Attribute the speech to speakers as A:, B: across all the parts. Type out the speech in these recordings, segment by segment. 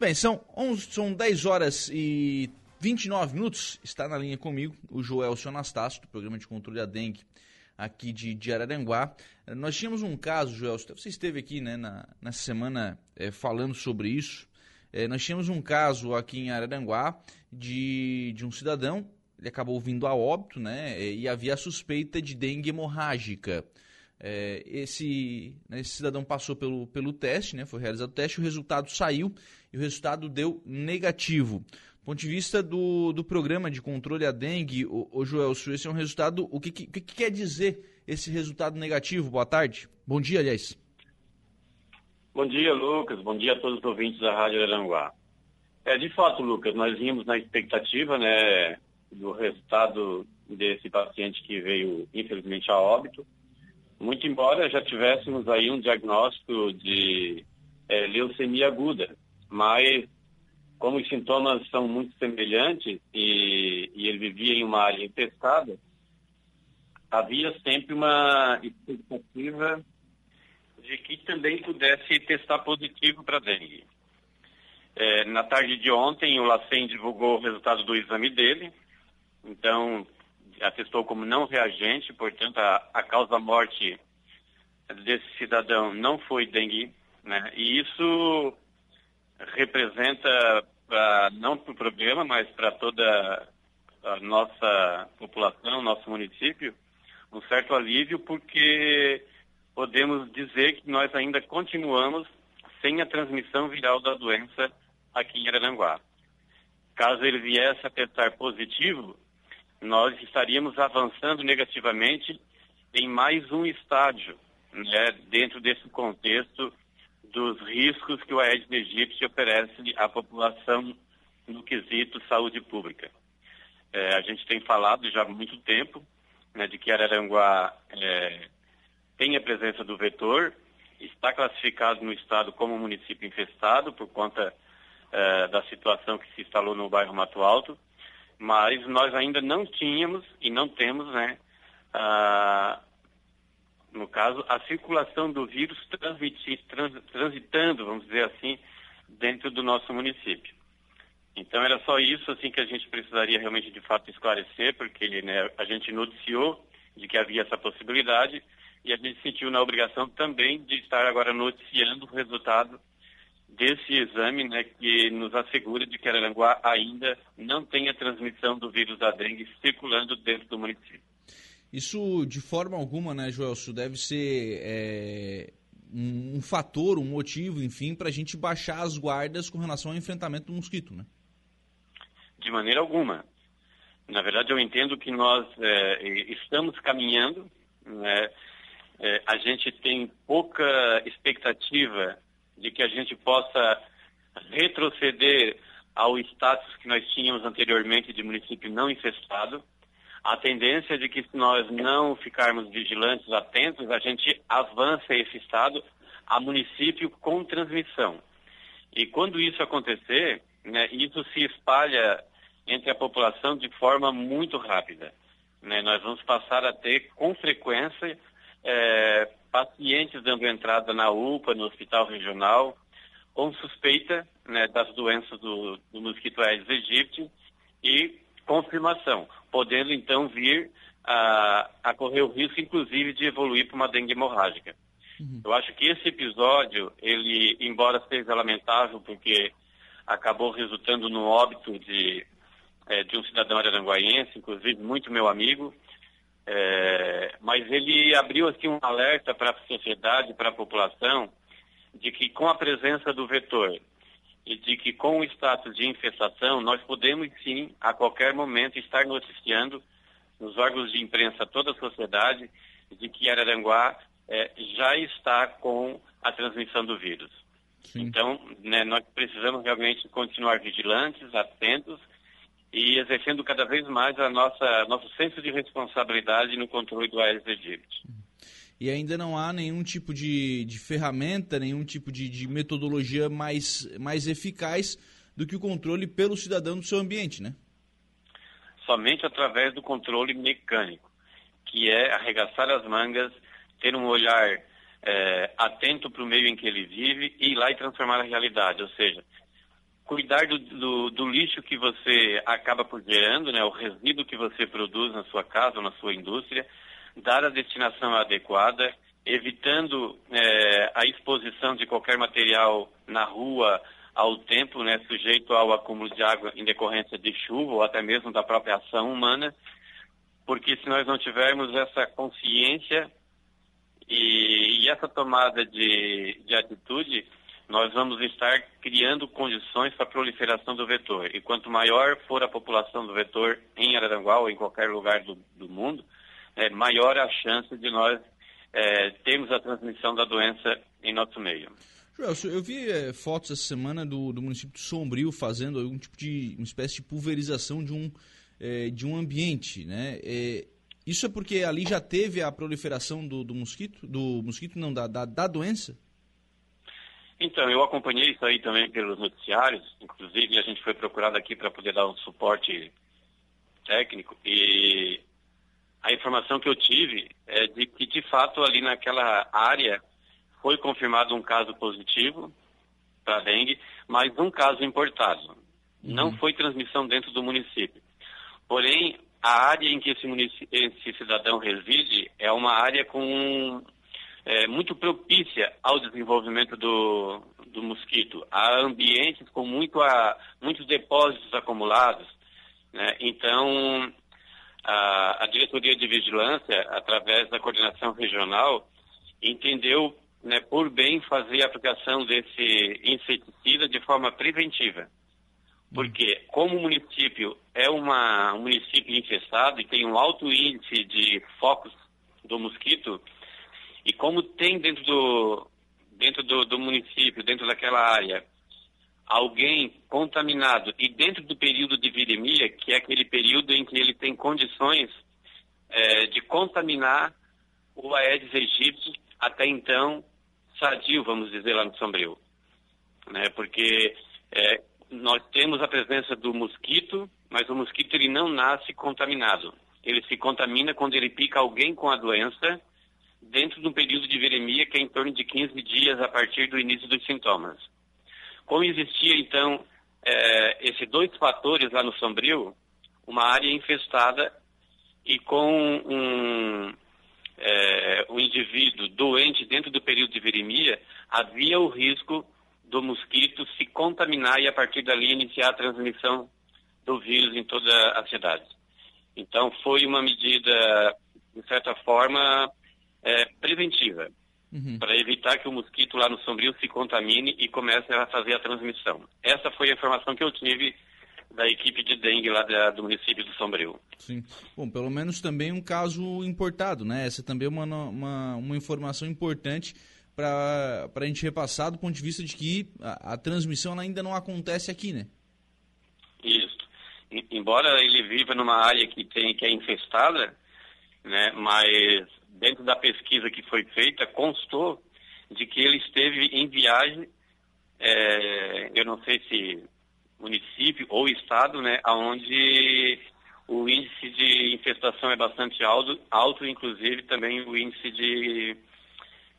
A: Bem, são, 11, são 10 horas e 29 minutos. Está na linha comigo o Joel Anastácio, do programa de controle da dengue aqui de, de Araranguá. Nós tínhamos um caso, Joel, você esteve aqui né, na, semana é, falando sobre isso. É, nós tínhamos um caso aqui em Araranguá de, de um cidadão, ele acabou vindo a óbito, né? E havia suspeita de dengue hemorrágica. É, esse, né, esse, cidadão passou pelo, pelo teste, né, foi realizado o teste, o resultado saiu e o resultado deu negativo. Do ponto de vista do, do programa de controle à dengue, o, o Joel, esse é um resultado. O que, que, que, quer dizer esse resultado negativo? Boa tarde. Bom dia, aliás.
B: Bom dia, Lucas. Bom dia a todos os ouvintes da Rádio Aranguá. É, de fato, Lucas, nós vimos na expectativa né, do resultado desse paciente que veio, infelizmente, a óbito. Muito embora já tivéssemos aí um diagnóstico de é, leucemia aguda, mas como os sintomas são muito semelhantes e, e ele vivia em uma área infestada, havia sempre uma expectativa de que também pudesse testar positivo para dengue. É, na tarde de ontem, o LACEN divulgou o resultado do exame dele, então atestou como não reagente, portanto, a, a causa-morte desse cidadão não foi dengue, né? E isso representa, pra, não para o problema, mas para toda a nossa população, nosso município, um certo alívio, porque podemos dizer que nós ainda continuamos sem a transmissão viral da doença aqui em Araranguá. Caso ele viesse a testar positivo, nós estaríamos avançando negativamente em mais um estágio, né, dentro desse contexto dos riscos que o Aedes aegypti oferece à população no quesito saúde pública. É, a gente tem falado já há muito tempo né, de que Araranguá é, tem a presença do vetor, está classificado no estado como município infestado por conta é, da situação que se instalou no bairro Mato Alto, mas nós ainda não tínhamos e não temos, né, no caso, a circulação do vírus trans, transitando, vamos dizer assim, dentro do nosso município. Então era só isso assim que a gente precisaria realmente de fato esclarecer, porque né, a gente noticiou de que havia essa possibilidade e a gente sentiu na obrigação também de estar agora noticiando o resultado desse exame, né, que nos assegura de que Araranguá ainda não tem a transmissão do vírus da dengue circulando dentro do município.
A: Isso, de forma alguma, né, Joelso, deve ser é, um, um, fator, um motivo, enfim, para a gente baixar as guardas com relação ao enfrentamento do mosquito, né?
B: De maneira alguma. Na verdade, eu entendo que nós é, estamos caminhando, né? é, a gente tem pouca expectativa de que a gente possa retroceder ao status que nós tínhamos anteriormente de município não infestado. A tendência de que se nós não ficarmos vigilantes, atentos, a gente avança esse estado a município com transmissão. E quando isso acontecer, né, isso se espalha entre a população de forma muito rápida. Né? Nós vamos passar a ter com frequência é, pacientes dando entrada na UPA, no hospital regional, com suspeita né, das doenças do, do mosquito Aedes aegypti e confirmação, podendo então vir a, a correr o risco, inclusive, de evoluir para uma dengue hemorrágica. Uhum. Eu acho que esse episódio, ele, embora seja lamentável, porque acabou resultando no óbito de, é, de um cidadão aranguaiense, inclusive muito meu amigo, é, mas ele abriu assim um alerta para a sociedade, para a população, de que com a presença do vetor e de que com o status de infestação nós podemos sim a qualquer momento estar noticiando nos órgãos de imprensa toda a sociedade de que Araranguá é, já está com a transmissão do vírus. Sim. Então, né, nós precisamos realmente continuar vigilantes, atentos e exercendo cada vez mais a nossa nosso senso de responsabilidade no controle do Aedes aegypti.
A: E ainda não há nenhum tipo de, de ferramenta, nenhum tipo de, de, metodologia mais, mais eficaz do que o controle pelo cidadão do seu ambiente, né?
B: Somente através do controle mecânico, que é arregaçar as mangas, ter um olhar é, atento para o meio em que ele vive e ir lá e transformar a realidade. Ou seja, cuidar do, do, do, lixo que você acaba por gerando, né, o resíduo que você produz na sua casa ou na sua indústria, dar a destinação adequada, evitando é, a exposição de qualquer material na rua ao tempo, né, sujeito ao acúmulo de água em decorrência de chuva ou até mesmo da própria ação humana, porque se nós não tivermos essa consciência e, e essa tomada de, de atitude, nós vamos estar criando condições para a proliferação do vetor. E quanto maior for a população do vetor em Araranguá ou em qualquer lugar do, do mundo, é, maior a chance de nós é, termos a transmissão da doença em nosso meio.
A: Joelson, eu vi é, fotos essa semana do, do município de Sombrio fazendo algum tipo de uma espécie de pulverização de um, é, de um ambiente, né? É, isso é porque ali já teve a proliferação do, do mosquito, do mosquito não da, da, da doença?
B: Então, eu acompanhei isso aí também pelos noticiários, inclusive a gente foi procurado aqui para poder dar um suporte técnico e a informação que eu tive é de que, de fato, ali naquela área foi confirmado um caso positivo para dengue, mas um caso importado. Uhum. Não foi transmissão dentro do município. Porém, a área em que esse, esse cidadão reside é uma área com é, muito propícia ao desenvolvimento do, do mosquito. Há ambientes com muito a, muitos depósitos acumulados. Né? Então, a, a diretoria de vigilância, através da coordenação regional, entendeu né, por bem fazer a aplicação desse inseticida de forma preventiva. Porque, como o município é uma, um município infestado e tem um alto índice de focos do mosquito, e como tem dentro do, dentro do, do município, dentro daquela área, alguém contaminado e dentro do período de viremia, que é aquele período em que ele tem condições é, de contaminar o Aedes aegypti, até então sadio, vamos dizer, lá no Sombrio. Né? Porque é, nós temos a presença do mosquito, mas o mosquito ele não nasce contaminado. Ele se contamina quando ele pica alguém com a doença dentro de um período de viremia que é em torno de 15 dias a partir do início dos sintomas. Como existia, então, é, esses dois fatores lá no Sombrio, uma área infestada e com um, é, um indivíduo doente dentro do período de viremia, havia o risco do mosquito se contaminar e a partir dali iniciar a transmissão do vírus em toda a cidade. Então foi uma medida, de certa forma, é, preventiva, uhum. para evitar que o mosquito lá no Sombrio se contamine e comece a fazer a transmissão. Essa foi a informação que eu tive da equipe de dengue lá da, do município do Sombrio.
A: Sim. Bom, pelo menos também um caso importado, né? Essa também é uma, uma, uma informação importante para a gente repassar do ponto de vista de que a, a transmissão ainda não acontece aqui, né?
B: Isso. Embora ele viva numa área que tem que é infestada, né? Mas dentro da pesquisa que foi feita constou de que ele esteve em viagem, é, eu não sei se município ou estado, né, onde o índice de infestação é bastante alto, alto inclusive também o índice de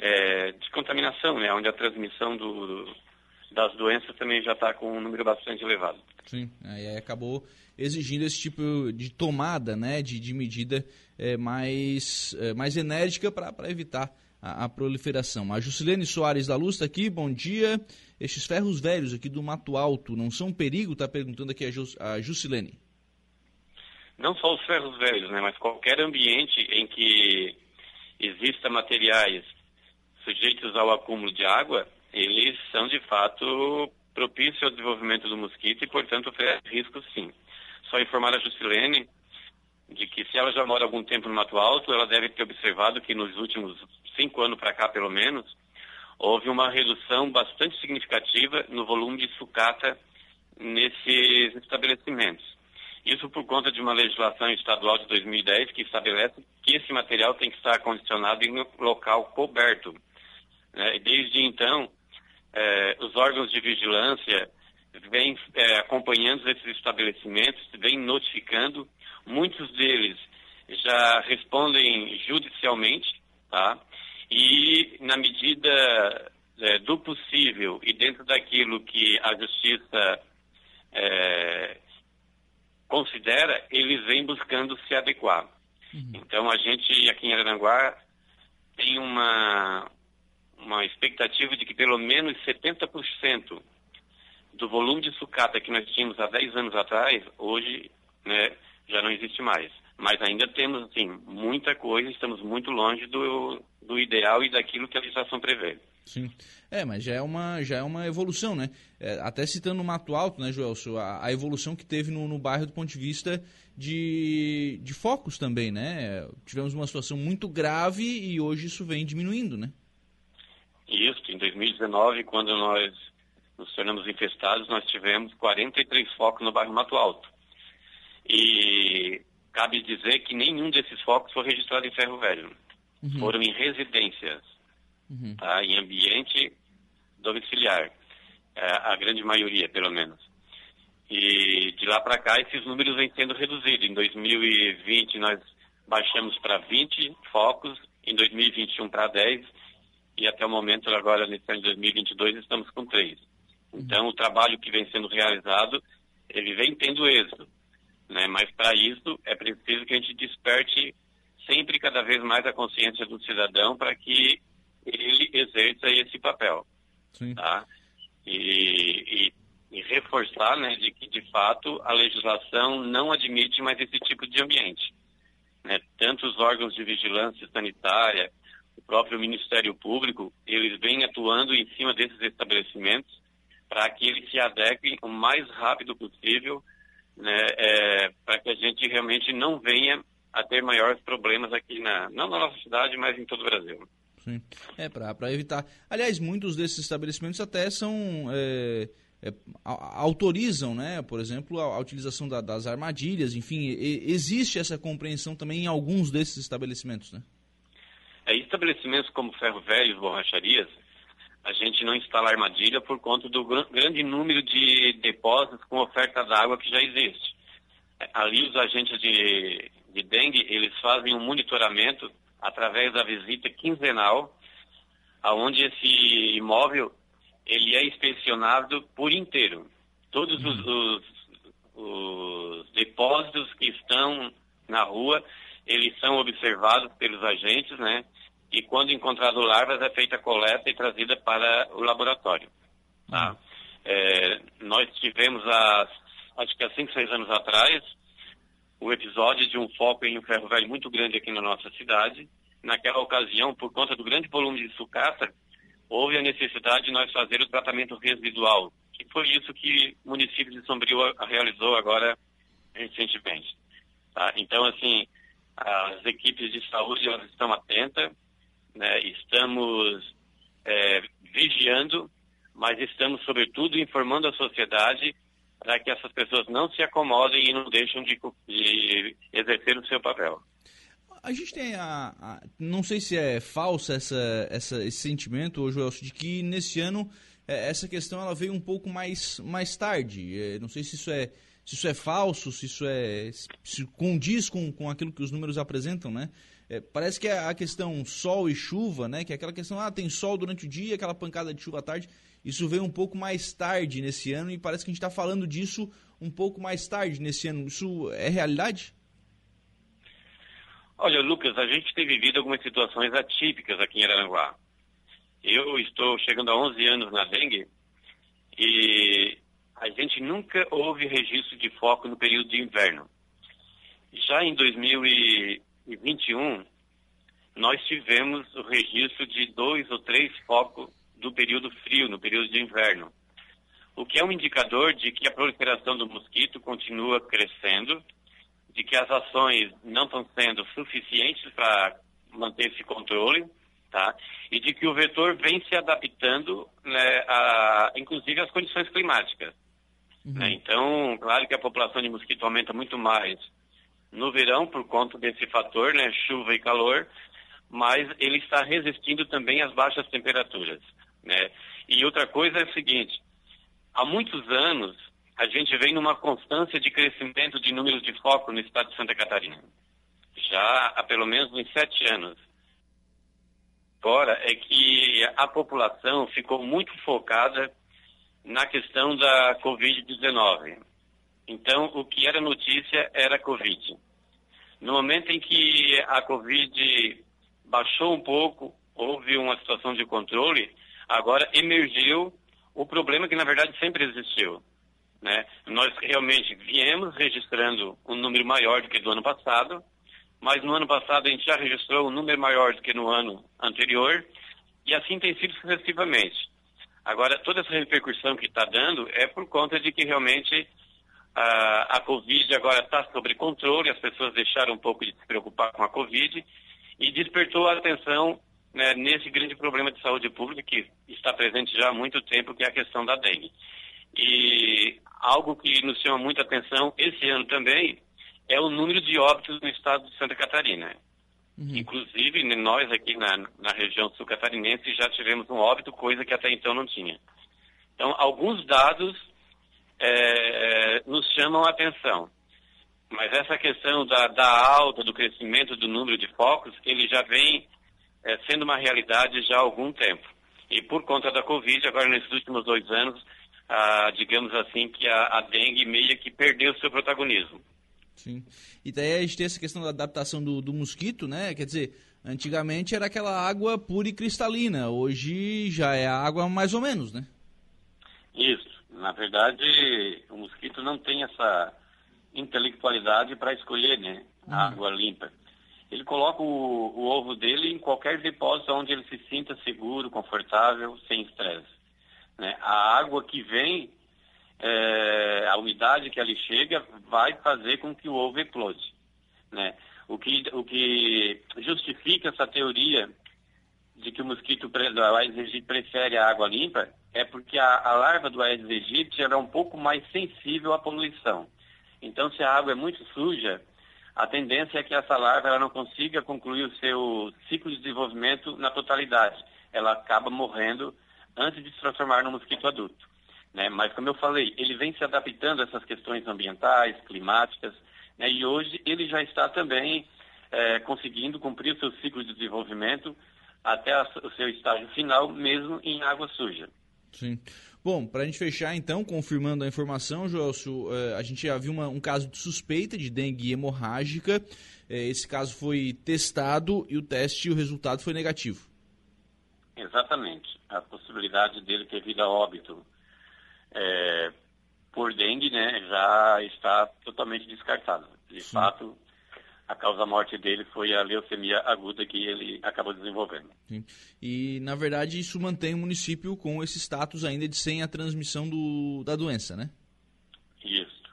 B: é, de contaminação, né? Onde a transmissão do, das doenças também já está com um número bastante elevado.
A: Sim, aí acabou exigindo esse tipo de tomada, né? De, de medida é, mais, é, mais enérgica para evitar a, a, proliferação. A Juscelene Soares da Luz está aqui, bom dia. Estes ferros velhos aqui do Mato Alto não são um perigo? Está perguntando aqui a, Jus, a Juscelene.
B: Não só os ferros velhos, né? Mas qualquer ambiente em que exista materiais sujeitos ao acúmulo de água, eles são de fato propícios ao desenvolvimento do mosquito e, portanto, oferecem risco sim. Só informar a Juscelene de que se ela já mora algum tempo no Mato Alto, ela deve ter observado que nos últimos cinco anos para cá, pelo menos, houve uma redução bastante significativa no volume de sucata nesses estabelecimentos. Isso por conta de uma legislação estadual de 2010 que estabelece que esse material tem que estar condicionado em local coberto. Né? Desde então, é, os órgãos de vigilância vêm é, acompanhando esses estabelecimentos, vêm notificando, muitos deles já respondem judicialmente, tá? E na medida é, do possível e dentro daquilo que a justiça é, considera, eles vêm buscando se adequar. Uhum. Então a gente aqui em Aranguá tem uma, uma expectativa de que pelo menos 70% do volume de sucata que nós tínhamos há 10 anos atrás, hoje né, já não existe mais. Mas ainda temos assim, muita coisa, estamos muito longe do, do ideal e daquilo que a legislação prevê.
A: Sim. É, mas já é uma, já é uma evolução, né? É, até citando o Mato Alto, né, Joel, a, a evolução que teve no, no, bairro do ponto de vista de, de focos também, né? Tivemos uma situação muito grave e hoje isso vem diminuindo, né?
B: Isso, em 2019, quando nós nos tornamos infestados, nós tivemos 43 focos no bairro Mato Alto. E cabe dizer que nenhum desses focos foi registrado em Ferro Velho. Uhum. Foram em residências uhum. tá? em ambiente domiciliar, é, a grande maioria, pelo menos. E de lá para cá, esses números vêm sendo reduzidos. Em 2020, nós baixamos para 20 focos, em 2021 para 10, e até o momento, agora, nesse ano de 2022, estamos com 3. Então, o trabalho que vem sendo realizado, ele vem tendo êxito. Né? Mas, para isso, é preciso que a gente desperte sempre cada vez mais a consciência do cidadão para que ele exerça esse papel. Sim. Tá? E, e, e, reforçar né, de que, de fato, a legislação não admite mais esse tipo de ambiente. Né? Tanto os órgãos de vigilância sanitária, o próprio Ministério Público, eles vêm atuando em cima desses estabelecimentos para que eles se adequem o mais rápido possível, né, é, para que a gente realmente não venha a ter maiores problemas aqui, na, não na nossa cidade, mas em todo o Brasil.
A: Sim. É, para evitar. Aliás, muitos desses estabelecimentos até são. É, é, autorizam, né, por exemplo, a, a utilização da, das armadilhas, enfim, e, existe essa compreensão também em alguns desses estabelecimentos, né?
B: É, estabelecimentos como ferro velho, borracharias, a gente não instala armadilha por conta do grande número de depósitos com oferta d'água que já existe. É, ali os agentes de, de dengue, eles fazem um monitoramento através da visita quinzenal, aonde esse imóvel ele é inspecionado por inteiro. Todos os, uhum. os, os depósitos que estão na rua, eles são observados pelos agentes, né? E quando encontrado larvas, é feita a coleta e trazida para o laboratório. Tá? Uhum. É, nós tivemos, há, acho que há 5, 6 anos atrás, o episódio de um foco em um ferro velho muito grande aqui na nossa cidade. Naquela ocasião, por conta do grande volume de sucata, houve a necessidade de nós fazer o tratamento residual, que foi isso que o município de Sombrio realizou agora recentemente. Tá? Então, assim, as equipes de saúde elas estão atentas, né? estamos é, vigiando, mas estamos, sobretudo, informando a sociedade para que essas pessoas não se acomodem e não deixem de, de exercer o seu papel.
A: A gente tem a, a, Não sei se é falsa essa, essa, esse sentimento, Joel, de que nesse ano é, essa questão ela veio um pouco mais, mais tarde. É, não sei se isso é se isso é falso, se isso é se condiz com, com aquilo que os números apresentam, né? É, parece que é a questão sol e chuva, né? Que é aquela questão, ah, tem sol durante o dia, aquela pancada de chuva à tarde. Isso veio um pouco mais tarde nesse ano e parece que a gente está falando disso um pouco mais tarde nesse ano. Isso é realidade?
B: Olha, Lucas, a gente tem vivido algumas situações atípicas aqui em Araranguá. Eu estou chegando a 11 anos na dengue e a gente nunca houve registro de foco no período de inverno. Já em 2021, nós tivemos o registro de dois ou três focos do período frio, no período de inverno, o que é um indicador de que a proliferação do mosquito continua crescendo, de que as ações não estão sendo suficientes para manter esse controle, tá? E de que o vetor vem se adaptando, né, a, inclusive às condições climáticas. Uhum. Né? Então, claro que a população de mosquito aumenta muito mais no verão por conta desse fator, né, chuva e calor, mas ele está resistindo também às baixas temperaturas. Né? E outra coisa é o seguinte, há muitos anos a gente vem numa constância de crescimento de números de foco no estado de Santa Catarina. Já há pelo menos uns sete anos. Agora é que a população ficou muito focada na questão da Covid-19. Então, o que era notícia era Covid. No momento em que a Covid baixou um pouco, houve uma situação de controle, agora emergiu o problema que, na verdade, sempre existiu. Né? Nós realmente viemos registrando um número maior do que do ano passado, mas no ano passado a gente já registrou um número maior do que no ano anterior, e assim tem sido sucessivamente. Agora, toda essa repercussão que está dando é por conta de que realmente a, a Covid agora está sob controle, as pessoas deixaram um pouco de se preocupar com a Covid e despertou a atenção né, nesse grande problema de saúde pública que está presente já há muito tempo, que é a questão da dengue. E algo que nos chama muita atenção esse ano também é o número de óbitos no estado de Santa Catarina. Uhum. Inclusive, nós aqui na, na região sul catarinense já tivemos um óbito, coisa que até então não tinha. Então, alguns dados é, nos chamam a atenção. Mas essa questão da, da alta, do crescimento do número de focos, ele já vem é, sendo uma realidade já há algum tempo. E por conta da Covid, agora nesses últimos dois anos, ah, digamos assim, que a, a dengue meio que perdeu seu protagonismo.
A: Sim. E daí a gente tem essa questão da adaptação do, do mosquito, né? Quer dizer, antigamente era aquela água pura e cristalina, hoje já é a água mais ou menos, né?
B: Isso. Na verdade, o mosquito não tem essa intelectualidade para escolher, né? A uhum. água limpa. Ele coloca o, o, ovo dele em qualquer depósito onde ele se sinta seguro, confortável, sem estresse. Né? A água que vem é, a umidade que ali chega vai fazer com que o ovo eclode. Né? O, que, o que justifica essa teoria de que o mosquito do Aedes aegypti prefere a água limpa é porque a, a larva do Aedes aegypti é um pouco mais sensível à poluição. Então, se a água é muito suja, a tendência é que essa larva ela não consiga concluir o seu ciclo de desenvolvimento na totalidade. Ela acaba morrendo antes de se transformar no mosquito adulto. Né? Mas, como eu falei, ele vem se adaptando a essas questões ambientais, climáticas, né? e hoje ele já está também é, conseguindo cumprir o seu ciclo de desenvolvimento até a, o seu estágio final, mesmo em água suja.
A: Sim. Bom, para a gente fechar então, confirmando a informação, Joelso, é, a gente já viu uma, um caso de suspeita de dengue hemorrágica. É, esse caso foi testado e o teste, o resultado foi negativo.
B: Exatamente. A possibilidade dele ter vindo a óbito é, por dengue, né, já está totalmente descartado. De Sim. fato, a causa morte dele foi a leucemia aguda que ele acabou desenvolvendo.
A: Sim. E, na verdade, isso mantém o município com esse status ainda de sem a transmissão do, da doença, né?
B: Isso.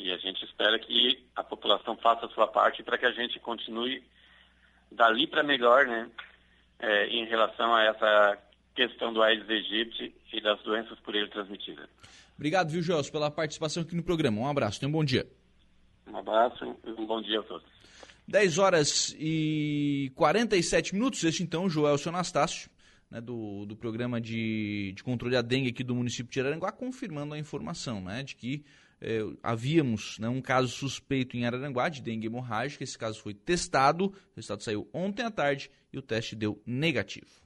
B: E a gente espera que a população faça a sua parte para que a gente continue dali para melhor, né? É, em relação a essa questão do Aedes aegypti e das doenças por ele transmitidas.
A: Obrigado, viu, Gelson, pela participação aqui no programa. Um abraço, tenha um bom dia.
B: Um abraço e um bom dia a todos.
A: 10 horas e 47 minutos. Este então, Joelson Anastácio, né, do, do programa de, de controle da dengue aqui do município de Araranguá, confirmando a informação né, de que eh, havíamos né, um caso suspeito em Araranguá de dengue hemorrágica. Esse caso foi testado, o resultado saiu ontem à tarde e o teste deu negativo.